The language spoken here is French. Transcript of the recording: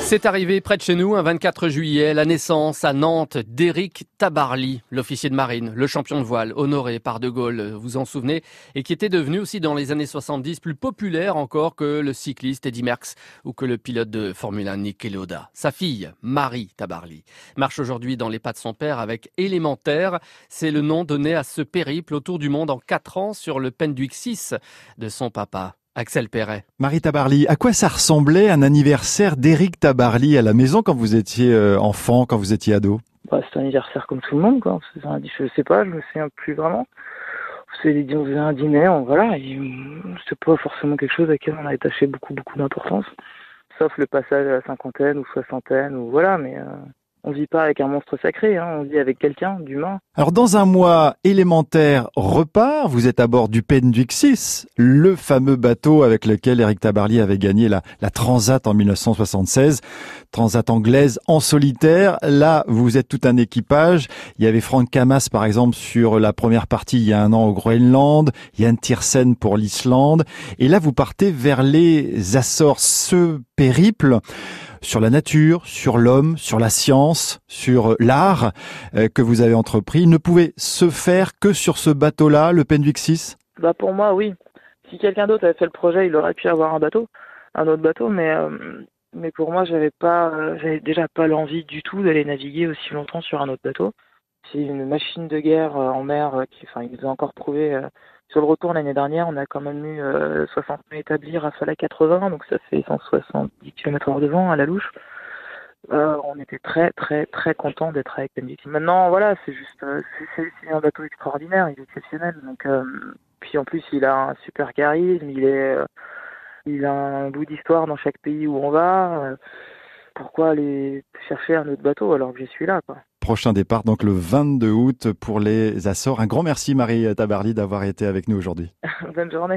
C'est arrivé près de chez nous un 24 juillet, la naissance à Nantes d'Éric Tabarly, l'officier de marine, le champion de voile, honoré par De Gaulle, vous en souvenez, et qui était devenu aussi dans les années 70 plus populaire encore que le cycliste Eddy Merckx ou que le pilote de Formule 1 Nick. Sa fille, Marie Tabarly, marche aujourd'hui dans les pas de son père avec Élémentaire. C'est le nom donné à ce périple autour du monde en 4 ans sur le Penduic 6 de son papa. Axel Perret. Marie Tabarly, à quoi ça ressemblait un anniversaire d'Éric Tabarly à la maison quand vous étiez euh, enfant, quand vous étiez ado? Bah, C'était un anniversaire comme tout le monde, quoi. Un, je sais pas, je me souviens plus vraiment. C'est on faisait un dîner, on, voilà, c'était pas forcément quelque chose à laquelle on a attaché beaucoup, beaucoup d'importance. Sauf le passage à la cinquantaine ou soixantaine, ou voilà, mais euh, on vit pas avec un monstre sacré, hein, on vit avec quelqu'un d'humain. Alors dans un mois élémentaire repart, vous êtes à bord du Penduic 6, le fameux bateau avec lequel Eric Tabarly avait gagné la, Transat en 1976, Transat anglaise en solitaire. Là, vous êtes tout un équipage. Il y avait Franck Camas par exemple sur la première partie il y a un an au Groenland, Yann Tiersen pour l'Islande, et là vous partez vers les Açores. Périple sur la nature, sur l'homme, sur la science, sur euh, l'art euh, que vous avez entrepris ne pouvait se faire que sur ce bateau-là, le Penduic 6 bah Pour moi, oui. Si quelqu'un d'autre avait fait le projet, il aurait pu avoir un bateau, un autre bateau, mais, euh, mais pour moi, j'avais pas, j'avais déjà pas l'envie du tout d'aller naviguer aussi longtemps sur un autre bateau. C'est une machine de guerre en mer qui, enfin, il nous a encore prouvé sur le retour l'année dernière, on a quand même eu 60 nœuds établis, rafale à 80, donc ça fait 170 km h de vent à la louche. Euh, on était très très très content d'être avec NBC. Maintenant, voilà, c'est juste, euh, c'est un bateau extraordinaire, il est exceptionnel. Donc, euh, puis en plus, il a un super charisme, il est, il a un bout d'histoire dans chaque pays où on va. Pourquoi aller chercher un autre bateau alors que je suis là, quoi prochain départ, donc le 22 août pour les Açores. Un grand merci Marie Tabarly d'avoir été avec nous aujourd'hui. Bonne journée.